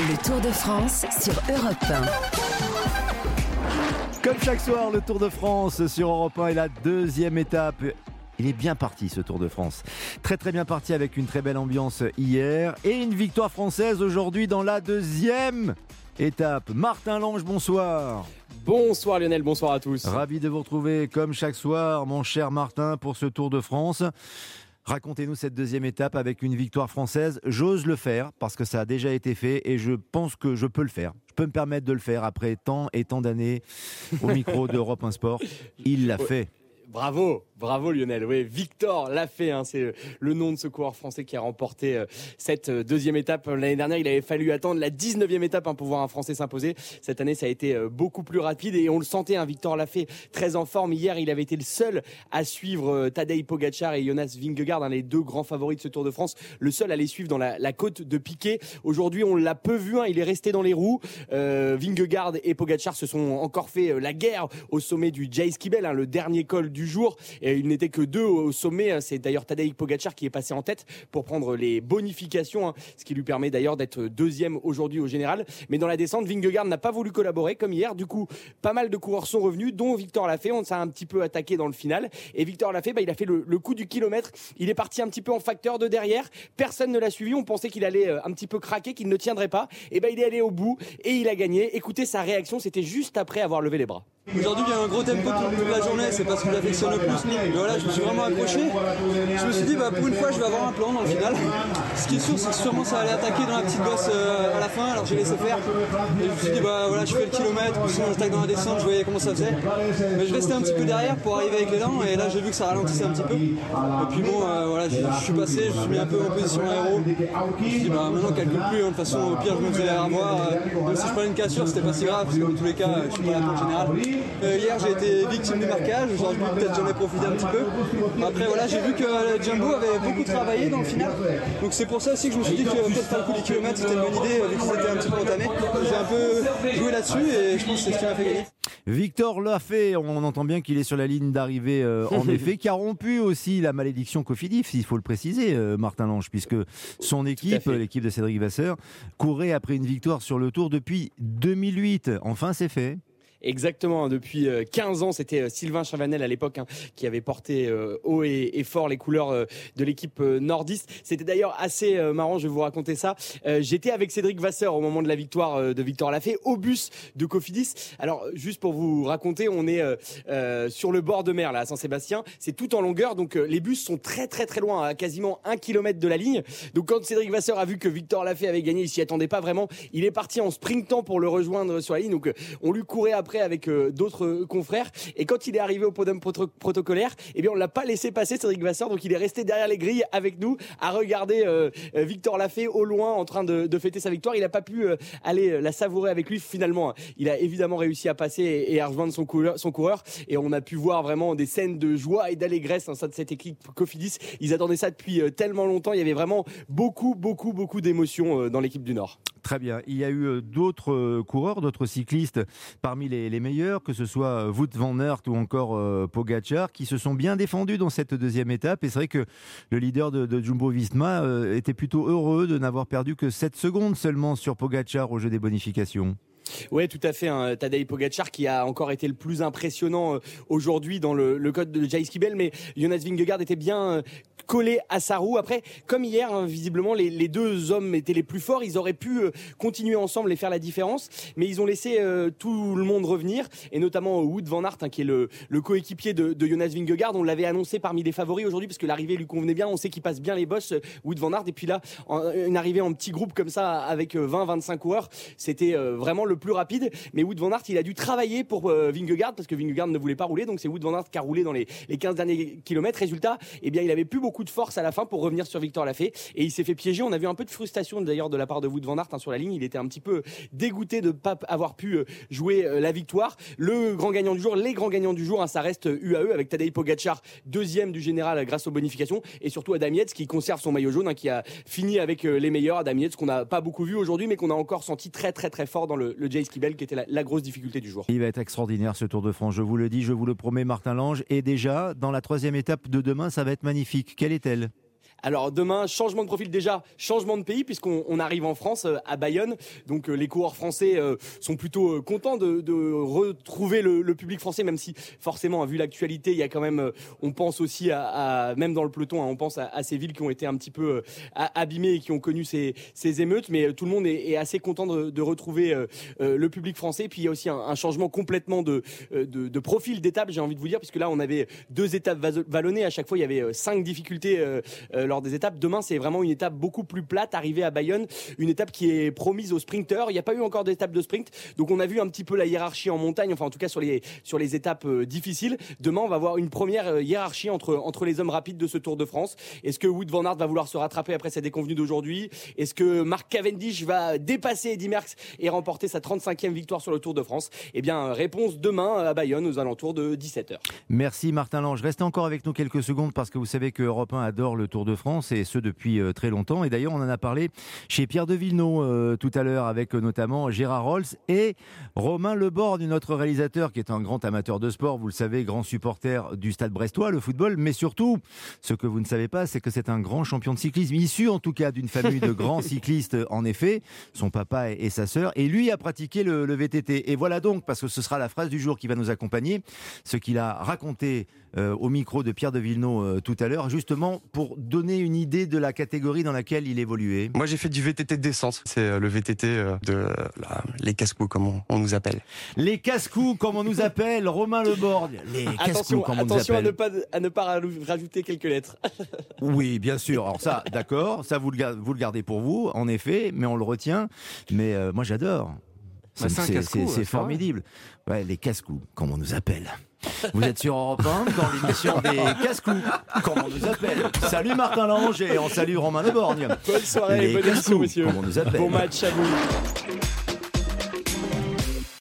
Le Tour de France sur Europe 1. Comme chaque soir, le Tour de France sur Europe 1 est la deuxième étape. Il est bien parti ce Tour de France. Très très bien parti avec une très belle ambiance hier et une victoire française aujourd'hui dans la deuxième étape. Martin Lange, bonsoir. Bonsoir Lionel, bonsoir à tous. Ravi de vous retrouver comme chaque soir, mon cher Martin, pour ce Tour de France. Racontez-nous cette deuxième étape avec une victoire française. J'ose le faire parce que ça a déjà été fait et je pense que je peux le faire. Je peux me permettre de le faire après tant et tant d'années au micro d'Europe 1 Sport. Il l'a fait. Bravo, bravo Lionel. Oui, Victor l'a fait. Hein. c'est le nom de ce coureur français qui a remporté euh, cette euh, deuxième étape. L'année dernière, il avait fallu attendre la 19e étape hein, pour voir un Français s'imposer. Cette année, ça a été euh, beaucoup plus rapide et on le sentait. Hein, Victor l'a fait très en forme. Hier, il avait été le seul à suivre Tadej Pogacar et Jonas Vingegaard, les deux grands favoris de ce Tour de France. Le seul à les suivre dans la, côte de Piquet. Aujourd'hui, on l'a peu vu. il est resté dans les roues. Vingegaard et Pogacar se sont encore fait la guerre au sommet du Jay Skibel, le dernier col du jour. Il n'était que deux au sommet. Hein. C'est d'ailleurs Tadej Pogacar qui est passé en tête pour prendre les bonifications, hein. ce qui lui permet d'ailleurs d'être deuxième aujourd'hui au général. Mais dans la descente, Vingegaard n'a pas voulu collaborer comme hier. Du coup, pas mal de coureurs sont revenus, dont Victor Lafay. On s'est un petit peu attaqué dans le final. Et Victor Lafay, bah, il a fait le, coup du kilomètre. Il est parti un petit peu en facteur de derrière. Personne ne l'a suivi. On pensait qu'il allait euh, un petit peu craquer, qu'il ne tiendrait pas. Et ben, il est allé au bout et il a gagné. Écoutez sa réaction, c'était juste après avoir levé les bras. Aujourd'hui, il y a un gros tempo toute la journée, c'est parce que j'affectionne le plus. Mais voilà, je me suis vraiment accroché. Je me suis dit, bah, pour une fois, je vais avoir un plan dans le final. Ce qui est sûr, c'est que sûrement ça allait attaquer dans la petite bosse euh, à la fin, alors j'ai laissé faire. Et je me suis dit, bah voilà, je fais le kilomètre, sinon j'attaque dans la descente, je voyais comment ça faisait. Mais je restais un petit peu derrière pour arriver avec les dents, et là j'ai vu que ça ralentissait un petit peu. Et puis bon, euh, voilà, je, suis passé, je suis mis un peu en position aéro. Je me suis dit, bah maintenant, calcule plus, hein. de toute façon, au pire, je me faisais avoir. Euh, même si je prenais une cassure, c'était pas si grave, parce que dans tous les cas, je suis pas là pour le général. Euh, hier, j'ai été victime du marquage. Aujourd'hui, peut-être j'en ai profité un petit peu. Après, voilà, j'ai vu que euh, Jumbo avait beaucoup travaillé dans le final. Donc, c'est pour ça aussi que je me suis dit que peut-être faire le coup du kilomètre, c'était une bonne idée, vu que c'était un petit peu entamé. J'ai un peu joué là-dessus et je pense que c'est ce qui m'a fait gagner. Victor l'a fait, on entend bien qu'il est sur la ligne d'arrivée euh, en effet, qui a rompu aussi la malédiction Cofidis, il faut le préciser, Martin Lange, puisque son équipe, l'équipe de Cédric Vasseur, courait après une victoire sur le Tour depuis 2008. Enfin, c'est fait. Exactement, depuis 15 euh, ans, c'était euh, Sylvain Chavanel à l'époque hein, qui avait porté euh, haut et, fort les couleurs de l'équipe nordiste. C'était d'ailleurs assez marrant, je vais vous raconter ça. J'étais avec Cédric Vasseur au moment de la victoire de Victor Lafay au bus de Cofidis. Alors juste pour vous raconter, on est sur le bord de mer là à Saint-Sébastien, c'est tout en longueur donc les bus sont très très très loin, à quasiment un kilomètre de la ligne. Donc quand Cédric Vasseur a vu que Victor Lafay avait gagné, il s'y attendait pas vraiment. Il est parti en sprintant pour le rejoindre sur la ligne. Donc on lui courait après avec euh, d'autres confrères. Et quand il est arrivé au podium protocolaire, eh bien, on l'a pas laissé passer, Cédric Vasseur. Donc, il est resté derrière les grilles avec nous à regarder euh, euh, Victor Lafay au loin en train de, fêter sa victoire. Il n'a pas pu aller la savourer avec lui. Finalement, il a évidemment réussi à passer et, à rejoindre son coureur. Et on a pu voir vraiment des scènes de joie et d'allégresse en sein de cette équipe Cofidis. Ils attendaient ça depuis tellement longtemps. Il y avait vraiment beaucoup, beaucoup, beaucoup d'émotions dans l'équipe du Nord. Très bien. Il y a eu d'autres coureurs, d'autres cyclistes parmi les les, meilleurs, que ce soit euh, Wout van Aert ou encore euh, Pogacar, qui se sont bien défendus dans cette deuxième étape. Et c'est vrai que le leader de, Jumbo Visma euh, était plutôt heureux de n'avoir perdu que 7 secondes seulement sur Pogacar au jeu des bonifications. Oui, tout à fait. Hein. Tadej Pogacar qui a encore été le plus impressionnant aujourd'hui dans le, code de Jais Kibel, mais Jonas Vingegaard était bien collé à sa roue. Après, comme hier, hein, visiblement, les, deux hommes étaient les plus forts. Ils auraient pu euh, continuer ensemble et faire la différence, mais ils ont laissé euh, tout le monde revenir, et notamment Wood Van Aert, hein, qui est le, coéquipier de, Jonas Vingegaard. On l'avait annoncé parmi les favoris aujourd'hui parce que l'arrivée lui convenait bien. On sait qu'il passe bien les bosses, euh, Wood Van Aert. Et puis là, une arrivée en petit groupe comme ça avec 20-25 coureurs, c'était vraiment le plus rapide. Mais Wood Van Aert, il a dû travailler pour Vingegaard parce que Vingegaard ne voulait pas rouler. Donc c'est Wood Van Aert qui a roulé dans les, les 15 derniers kilomètres. Résultat, eh bien, il avait plus beaucoup de force à la fin pour revenir sur Victor Lafay. Et il s'est fait piéger. On a vu un peu de frustration d'ailleurs de la part de Wood Van Aert hein, sur la ligne. Il était un petit peu dégoûté de pas avoir pu euh, jouer euh, la victoire. Le grand gagnant du jour, les grands gagnants du jour, hein, ça reste UAE avec Tadej Pogacar, deuxième du général grâce aux bonifications. Et surtout Adam Yates qui conserve son maillot jaune, hein, qui a fini avec euh, les meilleurs. Adam Yates qu'on n'a pas beaucoup vu aujourd'hui, mais qu'on a encore senti très très très fort dans le Jay Skibel qui était la, la, grosse difficulté du jour. Il va être extraordinaire ce Tour de France, je vous le dis, je vous le promets Martin Lange. Et déjà, dans la troisième étape de demain, ça va être magnifique. Quelle est-elle? Alors demain, changement de profil déjà, changement de pays puisqu'on on arrive en France, euh, à Bayonne. Donc euh, les coureurs français euh, sont plutôt contents de, retrouver le, public français, même si forcément, vu l'actualité, il y a quand même, on pense aussi à, même dans le peloton, hein, on pense à, ces villes qui ont été un petit peu abîmées et qui ont connu ces, ces émeutes. Mais tout le monde est, assez content de, retrouver le public français. Puis il y a aussi un, un changement complètement de, de, de profil d'étape, j'ai envie de vous dire, puisque là on avait deux étapes vallonnées. À chaque fois, il y avait cinq difficultés lors des étapes. Demain, c'est vraiment une étape beaucoup plus plate, arrivée à Bayonne, une étape qui est promise aux sprinteurs. Il n'y a pas eu encore d'étape de sprint, donc on a vu un petit peu la hiérarchie en montagne, enfin en tout cas sur les sur les étapes euh, difficiles. Demain, on va voir une première euh, hiérarchie entre entre les hommes rapides de ce Tour de France. Est-ce que Wood van Aert va vouloir se rattraper après sa déconvenue d'aujourd'hui? Est-ce que Marc Cavendish va dépasser Eddy Merckx et remporter sa 35e victoire sur le Tour de France? Eh bien, réponse demain à Bayonne aux alentours de 17h. Merci Martin Lange. Restez encore avec nous quelques secondes parce que vous savez que Europe 1 adore le Tour de France et ce depuis euh, très longtemps. Et d'ailleurs, on en a parlé chez Pierre de Villeneuve euh, tout à l'heure avec euh, notamment Gérard Rolls et Romain Lebord, notre réalisateur qui est un grand amateur de sport, vous le savez, grand supporter du Stade Brestois, le football. Mais surtout, ce que vous ne savez pas, c'est que c'est un grand champion de cyclisme, issu en tout cas d'une famille de grands cyclistes, en effet, son papa et sa sœur. Et lui a pratiqué le, le VTT. Et voilà donc, parce que ce sera la phrase du jour qui va nous accompagner, ce qu'il a raconté euh, au micro de Pierre de Villeneuve euh, tout à l'heure, justement pour donner une idée de la catégorie dans laquelle il évoluait? Moi, j'ai fait du VTT de descente. C'est euh, le VTT de la, les casse-coups, comme on, nous appelle. Les casse-coups, comme on nous appelle, Romain Lebord. Les casse-coups, comme on nous appelle. Attention à ne pas, à ne pas rajouter quelques lettres. oui, bien sûr. Alors ça, d'accord, ça vous le, vous le gardez pour vous, en effet, mais on le retient. Mais moi, j'adore. Bah, c'est formidable. Ouais, les casse-coups, comme on nous appelle. Vous êtes sur Europe 1 dans l'émission des casse-coups, comme on nous appelle. Salut Martin Lange et on salue Romain Leborgne. Bonne soirée, bonne émission, messieurs. Comme on nous appelle. Bon match à vous.